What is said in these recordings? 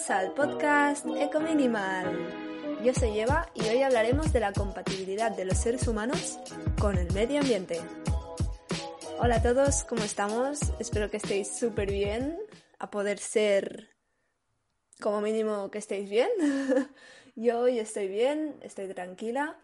bienvenidos al podcast Eco Minimal. Yo soy Eva y hoy hablaremos de la compatibilidad de los seres humanos con el medio ambiente. Hola a todos, ¿cómo estamos? Espero que estéis súper bien, a poder ser como mínimo que estéis bien. Yo hoy estoy bien, estoy tranquila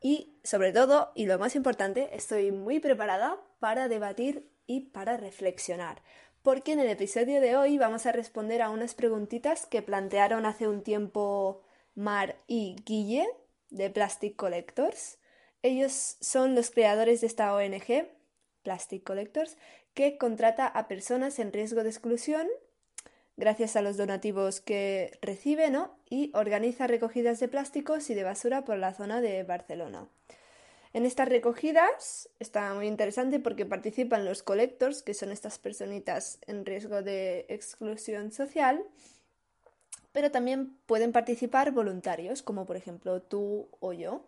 y sobre todo, y lo más importante, estoy muy preparada para debatir y para reflexionar porque en el episodio de hoy vamos a responder a unas preguntitas que plantearon hace un tiempo Mar y Guille de Plastic Collectors. Ellos son los creadores de esta ONG, Plastic Collectors, que contrata a personas en riesgo de exclusión gracias a los donativos que recibe y organiza recogidas de plásticos y de basura por la zona de Barcelona. En estas recogidas está muy interesante porque participan los collectors, que son estas personitas en riesgo de exclusión social, pero también pueden participar voluntarios, como por ejemplo tú o yo,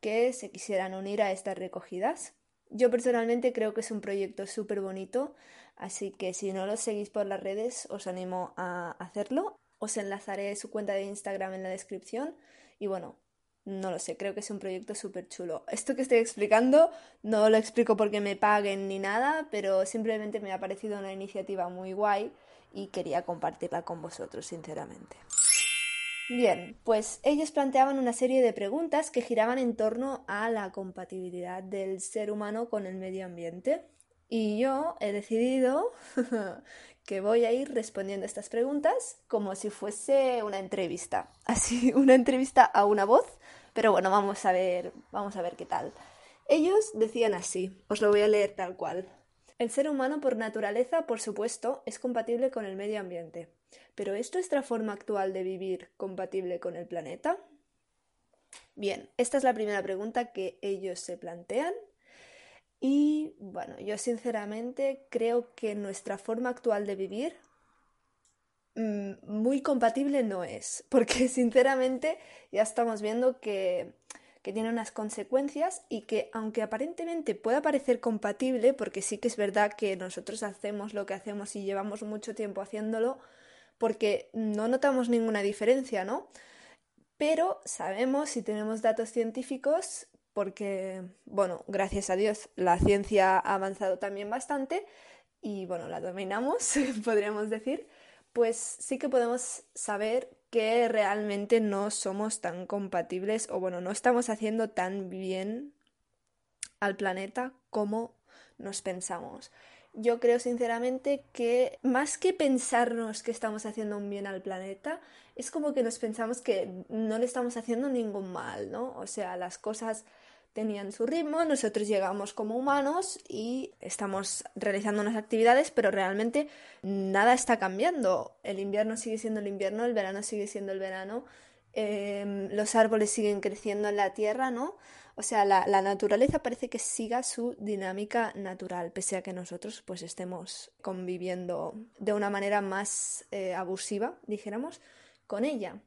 que se quisieran unir a estas recogidas. Yo personalmente creo que es un proyecto súper bonito, así que si no lo seguís por las redes os animo a hacerlo. Os enlazaré su cuenta de Instagram en la descripción y bueno, no lo sé, creo que es un proyecto súper chulo. Esto que estoy explicando no lo explico porque me paguen ni nada, pero simplemente me ha parecido una iniciativa muy guay y quería compartirla con vosotros, sinceramente. Bien, pues ellos planteaban una serie de preguntas que giraban en torno a la compatibilidad del ser humano con el medio ambiente. Y yo he decidido que voy a ir respondiendo estas preguntas como si fuese una entrevista. Así, una entrevista a una voz pero bueno, vamos a ver, vamos a ver qué tal. Ellos decían así, os lo voy a leer tal cual. El ser humano por naturaleza, por supuesto, es compatible con el medio ambiente. Pero ¿es nuestra forma actual de vivir compatible con el planeta? Bien, esta es la primera pregunta que ellos se plantean. Y bueno, yo sinceramente creo que nuestra forma actual de vivir muy compatible no es, porque sinceramente ya estamos viendo que, que, tiene unas consecuencias y que aunque aparentemente pueda parecer compatible, porque sí que es verdad que nosotros hacemos lo que hacemos y llevamos mucho tiempo haciéndolo, porque no notamos ninguna diferencia, ¿no? Pero sabemos y tenemos datos científicos porque, bueno, gracias a Dios la ciencia ha avanzado también bastante y, bueno, la dominamos, podríamos decir pues sí que podemos saber que realmente no somos tan compatibles o bueno, no estamos haciendo tan bien al planeta como nos pensamos. Yo creo sinceramente que más que pensarnos que estamos haciendo un bien al planeta, es como que nos pensamos que no le estamos haciendo ningún mal, ¿no? O sea, las cosas tenían su ritmo, nosotros llegamos como humanos y estamos realizando unas actividades, pero realmente nada está cambiando. El invierno sigue siendo el invierno, el verano sigue siendo el verano, em, los árboles siguen creciendo en la tierra, ¿no? O sea, la, naturaleza parece que siga su dinámica natural, pese a que nosotros pues estemos conviviendo de una manera más eh, abusiva, dijéramos, con ella.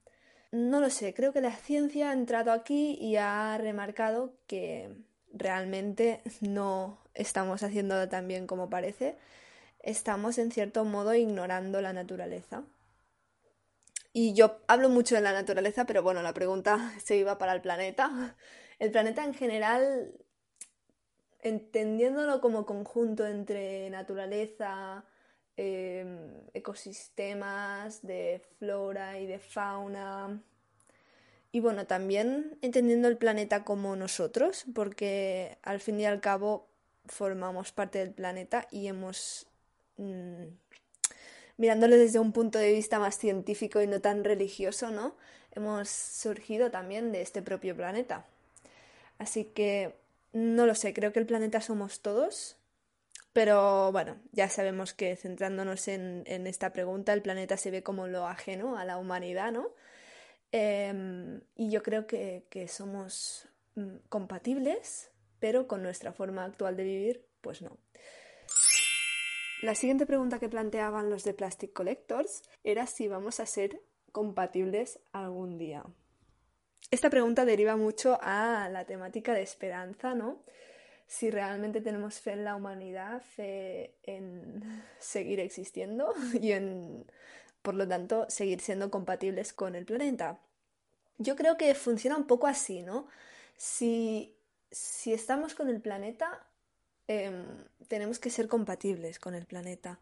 No lo sé, creo que la ciencia ha entrado aquí y ha remarcado que realmente no estamos haciendo tan bien como parece. Estamos en cierto modo ignorando la naturaleza. Y yo hablo mucho de la naturaleza, pero bueno, la pregunta se iba para el planeta. El planeta en general, entendiéndolo como conjunto entre naturaleza, Em, ecosistemas, de flora y de fauna. Y bueno, también entendiendo el planeta como nosotros, porque al fin y al cabo formamos parte del planeta y hemos, mm, mirándolo desde un punto de vista más científico y no tan religioso, ¿no? Hemos surgido también de este propio planeta. Así que no lo sé, creo que el planeta somos todos. Pero bueno, ya sabemos que centrándonos en, esta pregunta, el planeta se ve como lo ajeno a la humanidad, ¿no? Em, y yo creo que, que somos mm, compatibles, pero con nuestra forma actual de vivir, pues no. La siguiente pregunta que planteaban los de Plastic Collectors era si vamos a ser compatibles algún día. Esta pregunta deriva mucho a la temática de esperanza, ¿no? Si realmente tenemos fe en la humanidad, fe en seguir existiendo y en, por lo tanto, seguir siendo compatibles con el planeta. Yo creo que funciona un poco así, ¿no? Si, si estamos con el planeta, em, tenemos que ser compatibles con el planeta.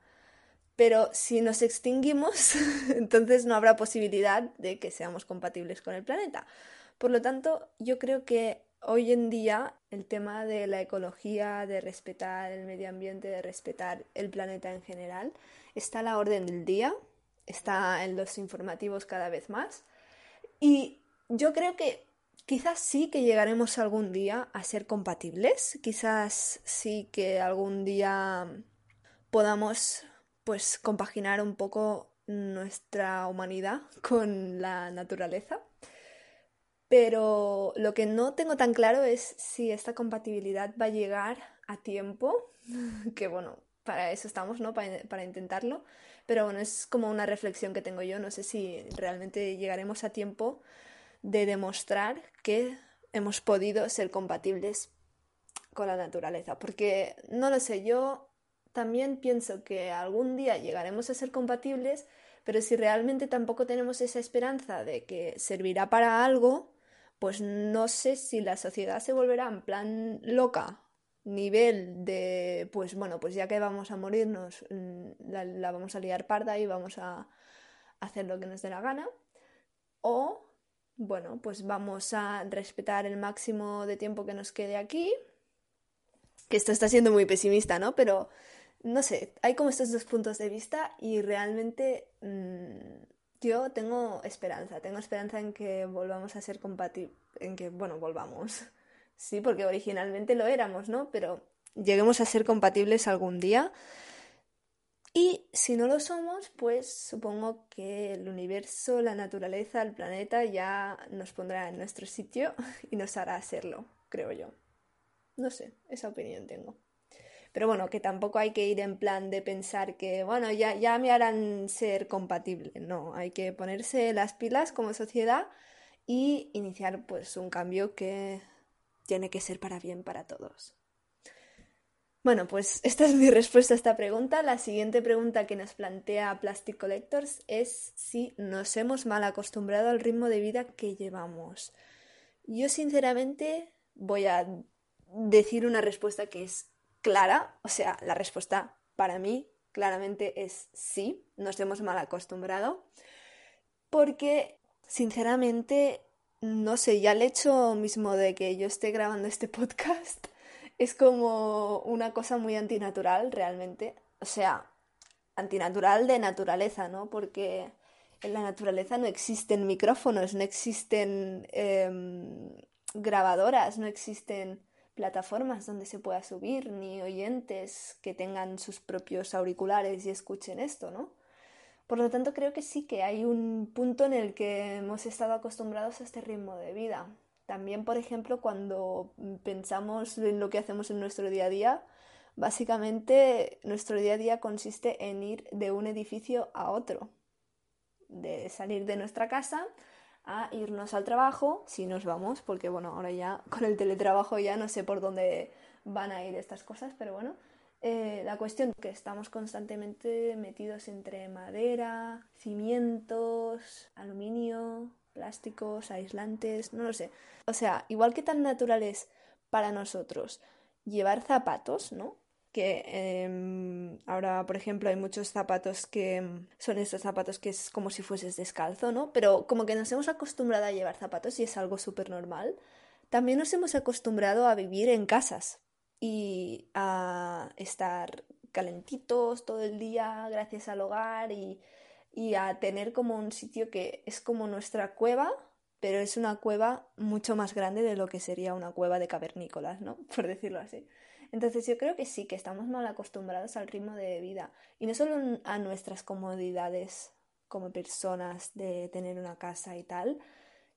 Pero si nos extinguimos, entonces no habrá posibilidad de que seamos compatibles con el planeta. Por lo tanto, yo creo que hoy en día el tema de la ecología, de respetar el medio ambiente, de respetar el planeta en general, está a la orden del día, está en los informativos cada vez más. Y yo creo que quizás sí que llegaremos algún día a ser compatibles, quizás sí que algún día podamos pues compaginar un poco nuestra humanidad con la naturaleza. Pero lo que no tengo tan claro es si esta compatibilidad va a llegar a tiempo, que bueno, para eso estamos, ¿no? Para, para, intentarlo. Pero bueno, es como una reflexión que tengo yo. No sé si realmente llegaremos a tiempo de demostrar que hemos podido ser compatibles con la naturaleza. Porque no lo sé, yo también pienso que algún día llegaremos a ser compatibles, pero si realmente tampoco tenemos esa esperanza de que servirá para algo, pues no sé si la sociedad se volverá en plan loca, nivel de, pues bueno, pues ya que vamos a morirnos, mm, la, vamos a liar parda y vamos a hacer lo que nos dé la gana, o bueno, pues vamos a respetar el máximo de tiempo que nos quede aquí, que esto está siendo muy pesimista, ¿no? Pero no sé, hay como estos dos puntos de vista y realmente mm, yo tengo esperanza, tengo esperanza en que volvamos a ser compatibles, en que, bueno, volvamos. Sí, porque originalmente lo éramos, ¿no? Pero lleguemos a ser compatibles algún día. Y si no lo somos, pues supongo que el universo, la naturaleza, el planeta ya nos pondrá en nuestro sitio y nos hará hacerlo, creo yo. No sé, esa opinión tengo. Pero bueno, que tampoco hay que ir en plan de pensar que, bueno, ya, ya me harán ser compatible. No, hay que ponerse las pilas como sociedad y iniciar pues un cambio que tiene que ser para bien para todos. Bueno, pues esta es mi respuesta a esta pregunta. La siguiente pregunta que nos plantea Plastic Collectors es si nos hemos mal acostumbrado al ritmo de vida que llevamos. Yo sinceramente voy a decir una respuesta que es clara, o sea, la respuesta para mí claramente es sí, nos hemos mal acostumbrado, porque sinceramente, no sé, ya el hecho mismo de que yo esté grabando este podcast es como una cosa muy antinatural realmente, o sea, antinatural de naturaleza, ¿no? Porque en la naturaleza no existen micrófonos, no existen em, grabadoras, no existen plataformas donde se pueda subir, ni oyentes que tengan sus propios auriculares y escuchen esto, ¿no? Por lo tanto, creo que sí que hay un punto en el que hemos estado acostumbrados a este ritmo de vida. También, por ejemplo, cuando pensamos en lo que hacemos en nuestro día a día, básicamente nuestro día a día consiste en ir de un edificio a otro, de salir de nuestra casa a irnos al trabajo, si nos vamos, porque bueno, ahora ya con el teletrabajo ya no sé por dónde van a ir estas cosas, pero bueno, eh, la cuestión es que estamos constantemente metidos entre madera, cimientos, aluminio, plásticos, aislantes, no lo sé. O sea, igual que tan natural es para nosotros llevar zapatos, ¿no? Que em, ahora, por ejemplo, hay muchos zapatos que em, son estos zapatos que es como si fueses descalzo, ¿no? Pero como que nos hemos acostumbrado a llevar zapatos y es algo súper normal. También nos hemos acostumbrado a vivir en casas y a estar calentitos todo el día gracias al hogar y, y a tener como un sitio que es como nuestra cueva pero es una cueva mucho más grande de lo que sería una cueva de cavernícolas, ¿no? Por decirlo así. Entonces yo creo que sí, que estamos mal acostumbrados al ritmo de vida y no solo a nuestras comodidades como personas de tener una casa y tal,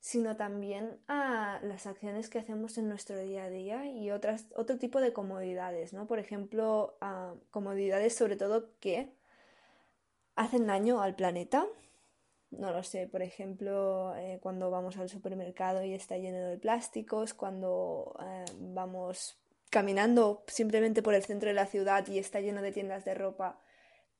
sino también a las acciones que hacemos en nuestro día a día y otras, otro tipo de comodidades, ¿no? Por ejemplo, comodidades sobre todo que hacen daño al planeta. No lo sé, por ejemplo, eh, cuando vamos al supermercado y está lleno de plásticos, cuando eh, vamos caminando simplemente por el centro de la ciudad y está lleno de tiendas de ropa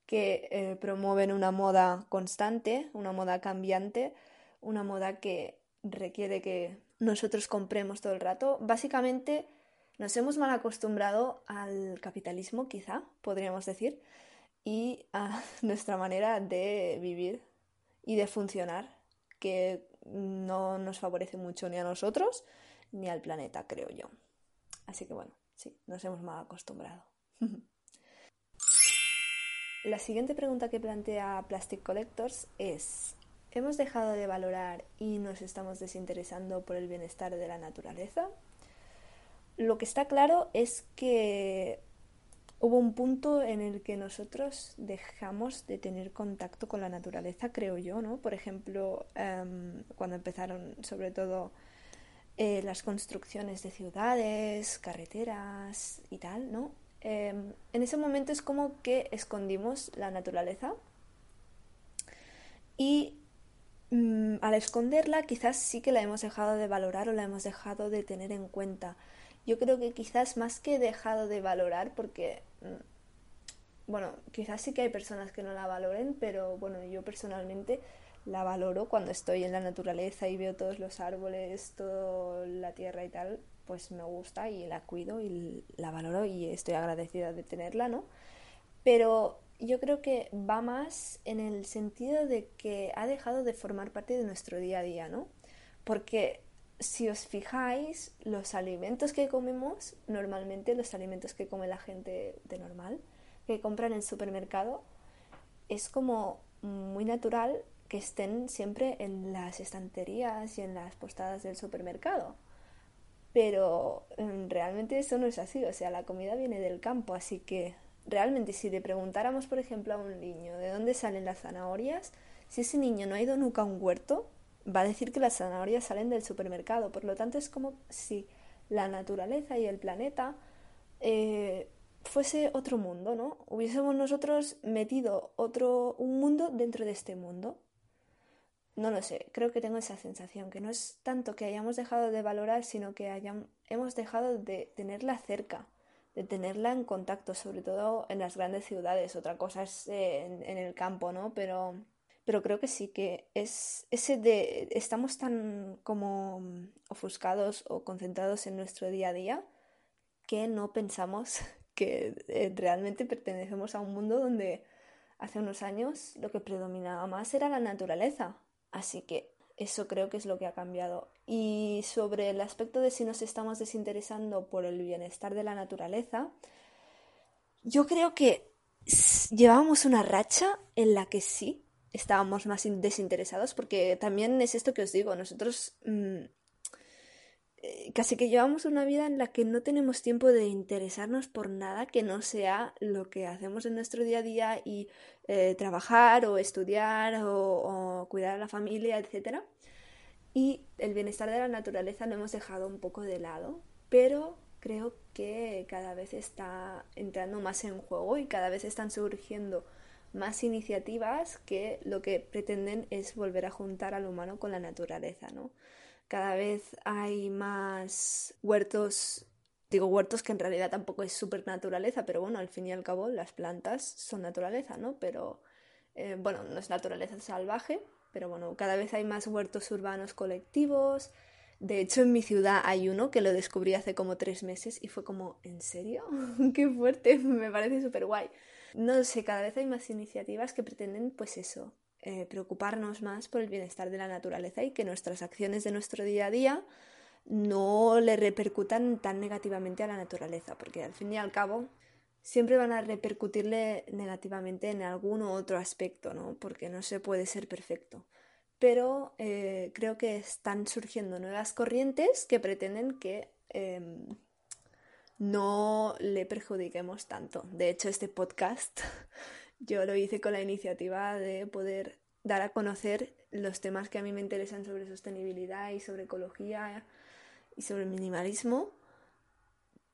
que eh, promueven una moda constante, una moda cambiante, una moda que requiere que nosotros compremos todo el rato. Básicamente nos hemos mal acostumbrado al capitalismo, quizá, podríamos decir, y a nuestra manera de vivir y de funcionar, que no nos favorece mucho ni a nosotros ni al planeta, creo yo. Así que bueno, sí, nos hemos mal acostumbrado. La siguiente pregunta que plantea Plastic Collectors es, ¿hemos dejado de valorar y nos estamos desinteresando por el bienestar de la naturaleza? Lo que está claro es que hubo un punto en el que nosotros dejamos de tener contacto con la naturaleza, creo yo, ¿no? Por ejemplo, em, cuando empezaron sobre todo eh, las construcciones de ciudades, carreteras y tal, ¿no? Em, en ese momento es como que escondimos la naturaleza y mm, al esconderla quizás sí que la hemos dejado de valorar o la hemos dejado de tener en cuenta. Yo creo que quizás más que dejado de valorar porque mm, bueno, quizás sí que hay personas que no la valoren, pero bueno, yo personalmente la valoro cuando estoy en la naturaleza y veo todos los árboles, toda la tierra y tal, pues me gusta y la cuido y la valoro y estoy agradecida de tenerla, ¿no? Pero yo creo que va más en el sentido de que ha dejado de formar parte de nuestro día a día, ¿no? Porque si os fijáis, los alimentos que comemos, normalmente los alimentos que come la gente de normal, que compran en el supermercado, es como muy natural que estén siempre en las estanterías y en las postadas del supermercado. Pero mm, realmente eso no es así, o sea, la comida viene del campo, así que realmente si le preguntáramos, por ejemplo, a un niño de dónde salen las zanahorias, si ese niño no ha ido nunca a un huerto, va a decir que las zanahorias salen del supermercado. Por lo tanto, es como si la naturaleza y el planeta eh, fuese otro mundo, ¿no? Hubiésemos nosotros metido otro, un mundo dentro de este mundo. No lo sé, creo que tengo esa sensación, que no es tanto que hayamos dejado de valorar, sino que hayamos, hemos dejado de tenerla cerca, de tenerla en contacto, sobre todo en las grandes ciudades. Otra cosa es eh, en, el campo, ¿no? Pero, pero creo que sí, que es ese de estamos tan como ofuscados o concentrados en nuestro día a día que no pensamos que eh, realmente pertenecemos a un mundo donde hace unos años lo que predominaba más era la naturaleza Así que eso creo que es lo que ha cambiado. Y sobre el aspecto de si nos estamos desinteresando por el bienestar de la naturaleza, yo creo que llevábamos una racha en la que sí estábamos más desinteresados, porque también es esto que os digo, nosotros mm, eh, casi que llevamos una vida en la que no tenemos tiempo de interesarnos por nada que no sea lo que hacemos en nuestro día a día y eh, trabajar o estudiar o, cuidar a la familia, etc. Y el bienestar de la naturaleza lo hemos dejado un poco de lado, pero creo que cada vez está entrando más en juego y cada vez están surgiendo más iniciativas que lo que pretenden es volver a juntar al humano con la naturaleza, ¿no? Cada vez hay más huertos, digo huertos que en realidad tampoco es súper naturaleza, pero bueno, al fin y al cabo las plantas son naturaleza, ¿no? Pero eh, bueno, no es naturaleza salvaje, pero bueno, cada vez hay más huertos urbanos colectivos. De hecho, en mi ciudad hay uno que lo descubrí hace como tres meses y fue como, ¿en serio? ¡Qué fuerte! Me parece súper guay. No sé, cada vez hay más iniciativas que pretenden, pues eso, eh, preocuparnos más por el bienestar de la naturaleza y que nuestras acciones de nuestro día a día no le repercutan tan negativamente a la naturaleza, porque al fin y al cabo siempre van a repercutirle negativamente en algún otro aspecto, ¿no? Porque no se puede ser perfecto. pero eh, creo que están surgiendo nuevas corrientes que pretenden que em, no le perjudiquemos tanto. De hecho, este podcast yo lo hice con la iniciativa de poder dar a conocer los temas que a mí me interesan sobre sostenibilidad y sobre ecología y sobre minimalismo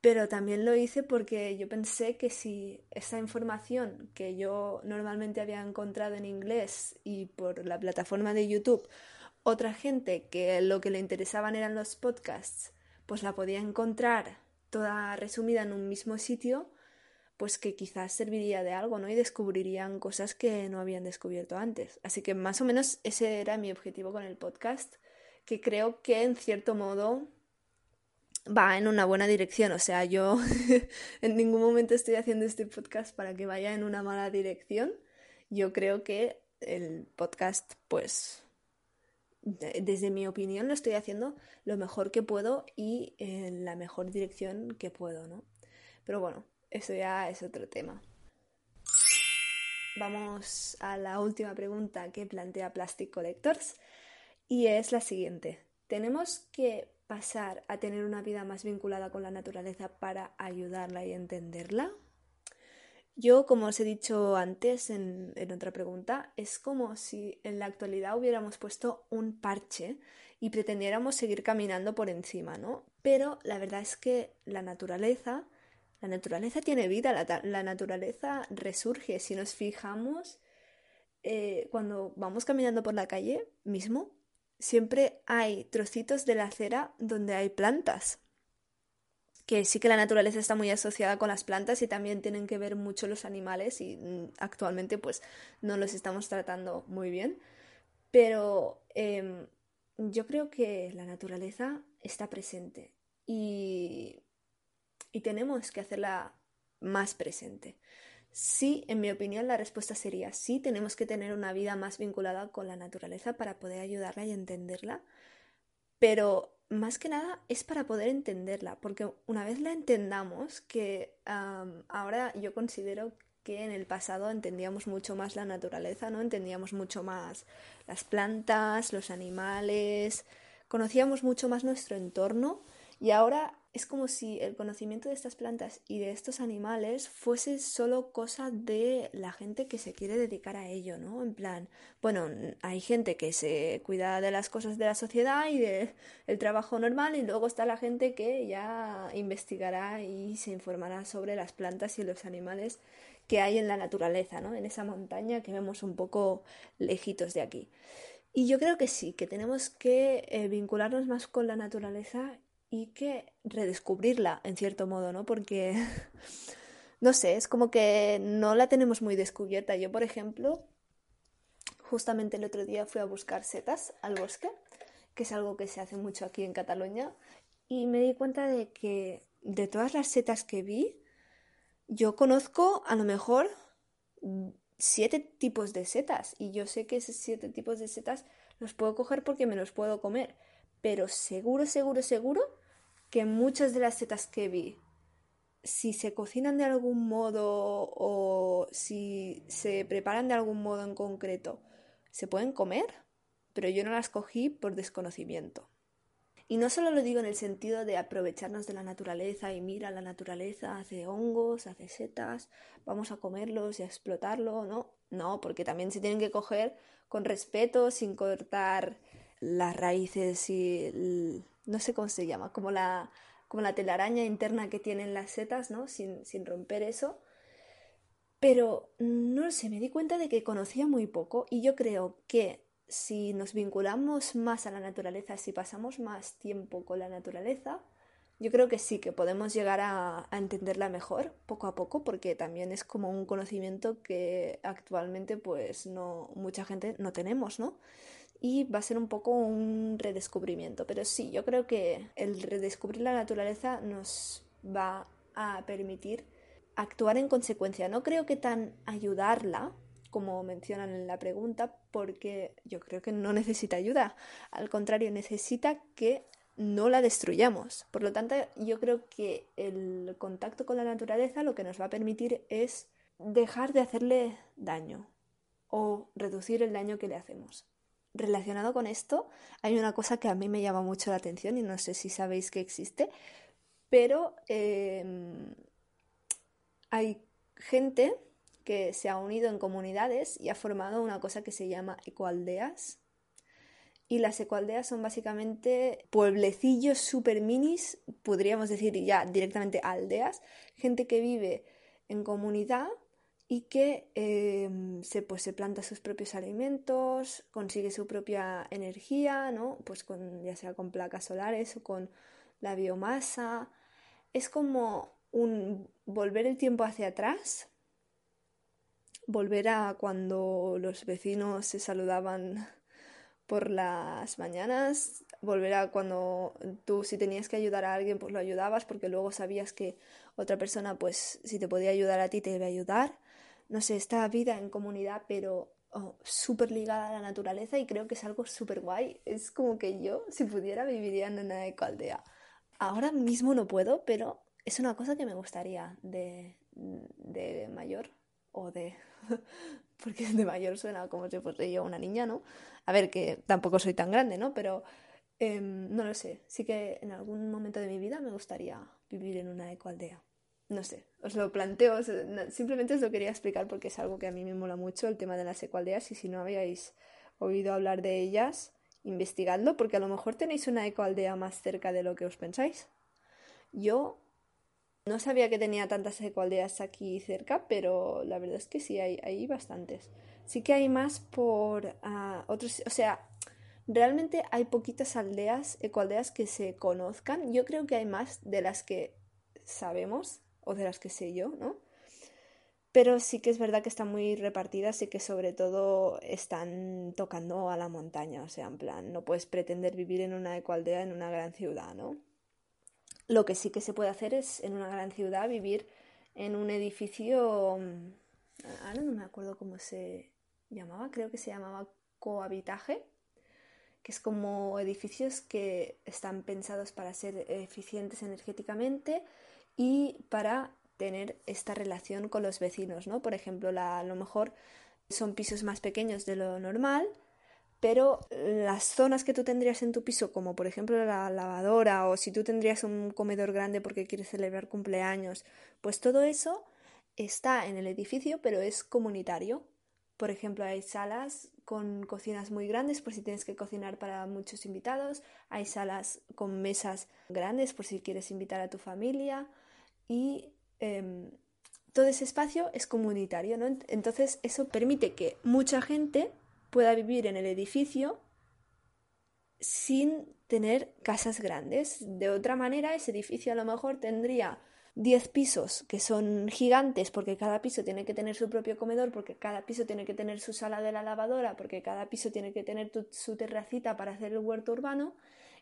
pero también lo hice porque yo pensé que si esa información que yo normalmente había encontrado en inglés y por la plataforma de YouTube, otra gente que lo que le interesaban eran los podcasts, pues la podía encontrar toda resumida en un mismo sitio, pues que quizás serviría de algo, ¿no? Y descubrirían cosas que no habían descubierto antes. Así que más o menos ese era mi objetivo con el podcast, que creo que en cierto modo va en una buena dirección. O sea, yo en ningún momento estoy haciendo este podcast para que vaya en una mala dirección. Yo creo que el podcast, pues, desde mi opinión, lo estoy haciendo lo mejor que puedo y en la mejor dirección que puedo, ¿no? Pero bueno, eso ya es otro tema. Vamos a la última pregunta que plantea Plastic Collectors y es la siguiente. ¿Tenemos que pasar a tener una vida más vinculada con la naturaleza para ayudarla y entenderla? Yo, como os he dicho antes en, otra pregunta, es como si en la actualidad hubiéramos puesto un parche y pretendiéramos seguir caminando por encima, ¿no? Pero la verdad es que la naturaleza, la naturaleza tiene vida, la, naturaleza resurge. Si nos fijamos, eh, cuando vamos caminando por la calle mismo, siempre hay trocitos de la acera donde hay plantas. Que sí que la naturaleza está muy asociada con las plantas y también tienen que ver mucho los animales y mm, actualmente pues no los estamos tratando muy bien. Pero em, yo creo que la naturaleza está presente y, y tenemos que hacerla más presente. Sí, en mi opinión, la respuesta sería sí, tenemos que tener una vida más vinculada con la naturaleza para poder ayudarla y entenderla, pero más que nada es para poder entenderla, porque una vez la entendamos, que ahora yo considero que en el pasado entendíamos mucho más la naturaleza, ¿no? Entendíamos mucho más las plantas, los animales, conocíamos mucho más nuestro entorno y ahora es como si el conocimiento de estas plantas y de estos animales fuese solo cosa de la gente que se quiere dedicar a ello, ¿no? En plan, bueno, hay gente que se cuida de las cosas de la sociedad y del trabajo normal y luego está la gente que ya investigará y se informará sobre las plantas y los animales que hay en la naturaleza, ¿no? En esa montaña que vemos un poco lejitos de aquí. Y yo creo que sí, que tenemos que eh, vincularnos más con la naturaleza y que redescubrirla en cierto modo, ¿no? Porque, no sé, es como que no la tenemos muy descubierta. Yo, por ejemplo, justamente el otro día fui a buscar setas al bosque, que es algo que se hace mucho aquí en Cataluña, y me di cuenta de que de todas las setas que vi, yo conozco a lo mejor siete tipos de setas, y yo sé que esos siete tipos de setas los puedo coger porque me los puedo comer pero seguro, seguro, seguro que muchas de las setas que vi, si se cocinan de algún modo o si se preparan de algún modo en concreto, se pueden comer, pero yo no las cogí por desconocimiento. Y no solo lo digo en el sentido de aprovecharnos de la naturaleza y mira, la naturaleza hace hongos, hace setas, vamos a comerlos y a explotarlo, no, no, porque también se tienen que coger con respeto, sin cortar las raíces y no sé cómo se llama, como la, como la telaraña interna que tienen las setas, ¿no? Sin, sin romper eso. Pero no lo sé, me di cuenta de que conocía muy poco y yo creo que si nos vinculamos más a la naturaleza, si pasamos más tiempo con la naturaleza, yo creo que sí, que podemos llegar a, a, entenderla mejor poco a poco, porque también es como un conocimiento que actualmente pues no mucha gente no tenemos, ¿no? Y va a ser un poco un redescubrimiento. Pero sí, yo creo que el redescubrir la naturaleza nos va a permitir actuar en consecuencia. No creo que tan ayudarla, como mencionan en la pregunta, porque yo creo que no necesita ayuda. Al contrario, necesita que no la destruyamos. Por lo tanto, yo creo que el contacto con la naturaleza lo que nos va a permitir es dejar de hacerle daño o reducir el daño que le hacemos. Relacionado con esto, hay una cosa que a mí me llama mucho la atención y no sé si sabéis que existe, pero em, hay gente que se ha unido en comunidades y ha formado una cosa que se llama ecoaldeas. Y las ecoaldeas son básicamente pueblecillos super minis, podríamos decir ya directamente aldeas, gente que vive en comunidad y que em, se, pues, se planta sus propios alimentos, consigue su propia energía, ¿no? Pues con, ya sea con placas solares o con la biomasa. Es como un volver el tiempo hacia atrás, volver a cuando los vecinos se saludaban por las mañanas, volver a cuando tú si tenías que ayudar a alguien pues lo ayudabas porque luego sabías que otra persona pues si te podía ayudar a ti te iba a ayudar no sé, esta vida en comunidad, pero oh, súper ligada a la naturaleza y creo que es algo súper guay. Es como que yo, si pudiera, viviría en una ecoaldea. Ahora mismo no puedo, pero es una cosa que me gustaría de, de mayor o de... porque de mayor suena como si fuese yo una niña, ¿no? A ver, que tampoco soy tan grande, ¿no? Pero em, no lo sé. Sí que en algún momento de mi vida me gustaría vivir en una ecoaldea no sé, os lo planteo, simplemente os lo quería explicar porque es algo que a mí me mola mucho, el tema de las ecoaldeas, y si no habíais oído hablar de ellas, investigadlo, porque a lo mejor tenéis una ecoaldea más cerca de lo que os pensáis. Yo no sabía que tenía tantas ecoaldeas aquí cerca, pero la verdad es que sí, hay, hay bastantes. Sí que hay más por uh, otros, o sea, realmente hay poquitas aldeas, ecoaldeas que se conozcan. Yo creo que hay más de las que sabemos o de las que sé yo, ¿no? Pero sí que es verdad que están muy repartidas y que sobre todo están tocando a la montaña, o sea, en plan, no puedes pretender vivir en una ecoaldea en una gran ciudad, ¿no? Lo que sí que se puede hacer es en una gran ciudad vivir en un edificio, mm, ahora no me acuerdo cómo se llamaba, creo que se llamaba cohabitaje, que es como edificios que están pensados para ser eficientes energéticamente y para tener esta relación con los vecinos, ¿no? Por ejemplo, a lo mejor son pisos más pequeños de lo normal, pero las zonas que tú tendrías en tu piso, como por ejemplo la lavadora o si tú tendrías un comedor grande porque quieres celebrar cumpleaños, pues todo eso está en el edificio, pero es comunitario. Por ejemplo, hay salas con cocinas muy grandes por si tienes que cocinar para muchos invitados, hay salas con mesas grandes por si quieres invitar a tu familia, y em, todo ese espacio es comunitario, ¿no? Entonces eso permite que mucha gente pueda vivir en el edificio sin tener casas grandes. De otra manera, ese edificio a lo mejor tendría 10 pisos que son gigantes porque cada piso tiene que tener su propio comedor, porque cada piso tiene que tener su sala de la lavadora, porque cada piso tiene que tener su terracita para hacer el huerto urbano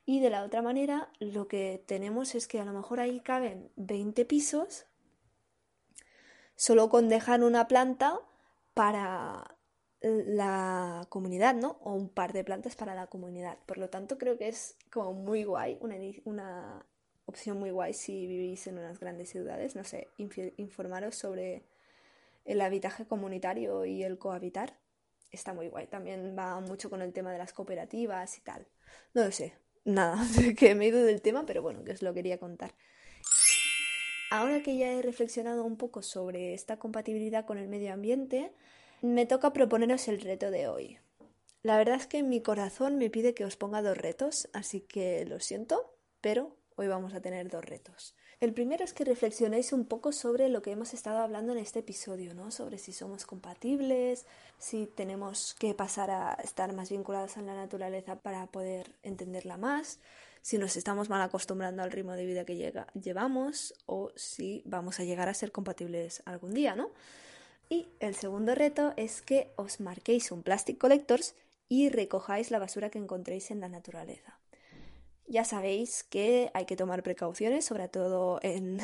y de la otra manera, lo que tenemos es que a lo mejor ahí caben 20 pisos solo con dejar una planta para la comunidad, ¿no? O un par de plantas para la comunidad. Por lo tanto, creo que es como muy guay, una, una opción muy guay si vivís en unas grandes ciudades. No sé, informaros sobre el habitaje comunitario y el cohabitar. Está muy guay. También va mucho con el tema de las cooperativas y tal. No lo sé, nada, que me he ido del tema, pero bueno, que os lo quería contar. Ahora que ya he reflexionado un poco sobre esta compatibilidad con el medio ambiente, me toca proponeros el reto de hoy. La verdad es que mi corazón me pide que os ponga dos retos, así que lo siento, pero hoy vamos a tener dos retos. El primero es que reflexionéis un poco sobre lo que hemos estado hablando en este episodio, ¿no? Sobre si somos compatibles, si tenemos que pasar a estar más vinculados a la naturaleza para poder entenderla más, si nos estamos mal acostumbrando al ritmo de vida que llevamos o si vamos a llegar a ser compatibles algún día, ¿no? Y el segundo reto es que os marquéis un Plastic Collectors y recojáis la basura que encontréis en la naturaleza. Ya sabéis que hay que tomar precauciones, sobre todo en,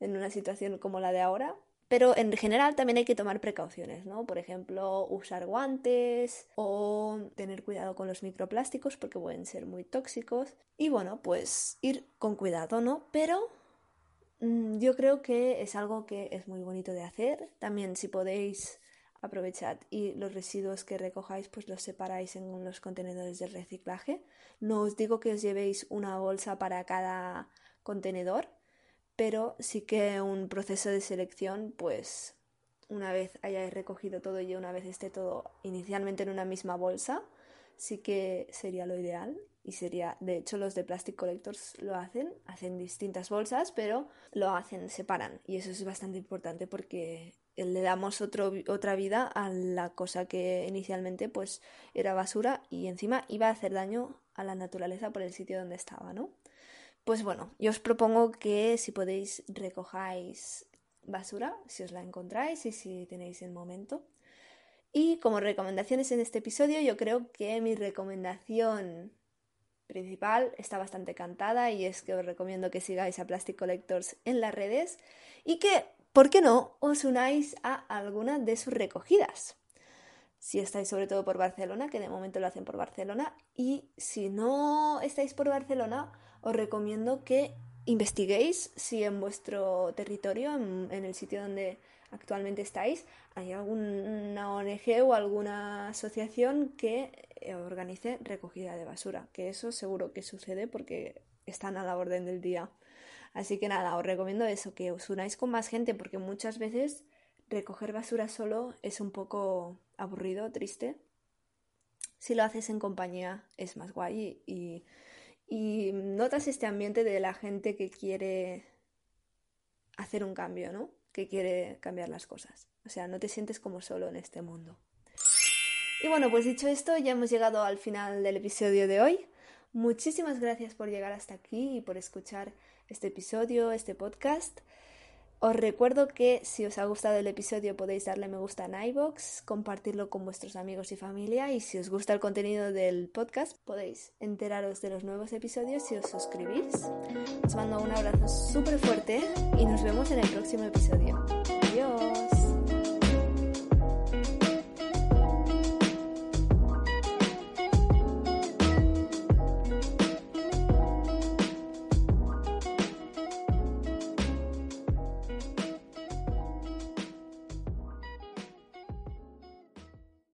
una situación como la de ahora, pero en general también hay que tomar precauciones, ¿no? Por ejemplo, usar guantes o tener cuidado con los microplásticos porque pueden ser muy tóxicos. Y bueno, pues ir con cuidado, ¿no? Pero mm, yo creo que es algo que es muy bonito de hacer. También si podéis aprovechad y los residuos que recojáis pues los separáis en los contenedores de reciclaje. No os digo que os llevéis una bolsa para cada contenedor, pero sí que un proceso de selección pues una vez hayáis recogido todo y una vez esté todo inicialmente en una misma bolsa, sí que sería lo ideal y sería, de hecho los de Plastic Collectors lo hacen, hacen distintas bolsas, pero lo hacen, separan y eso es bastante importante porque le damos otra vida a la cosa que inicialmente pues era basura y encima iba a hacer daño a la naturaleza por el sitio donde estaba, ¿no? Pues bueno, yo os propongo que si podéis recojáis basura, si os la encontráis y si tenéis el momento. Y como recomendaciones en este episodio, yo creo que mi recomendación principal está bastante cantada y es que os recomiendo que sigáis a Plastic Collectors en las redes y que, ¿por qué no?, os unáis a alguna de sus recogidas. Si estáis sobre todo por Barcelona, que de momento lo hacen por Barcelona, y si no estáis por Barcelona, os recomiendo que investiguéis si en vuestro territorio, en, el sitio donde actualmente estáis, hay alguna ONG o alguna asociación que eh, organice recogida de basura, que eso seguro que sucede porque están a la orden del día. Así que nada, os recomiendo eso, que os unáis con más gente, porque muchas veces recoger basura solo es un poco aburrido, triste. Si lo haces en compañía es más guay y y notas este ambiente de la gente que quiere hacer un cambio, ¿no? Que quiere cambiar las cosas. O sea, no te sientes como solo en este mundo. Y bueno, pues dicho esto, ya hemos llegado al final del episodio de hoy. Muchísimas gracias por llegar hasta aquí y por escuchar este episodio, este podcast. Os recuerdo que si os ha gustado el episodio podéis darle me gusta en iBox, compartirlo con vuestros amigos y familia y si os gusta el contenido del podcast podéis enteraros de los nuevos episodios si os suscribís. Os mando un abrazo súper fuerte y nos vemos en el próximo episodio.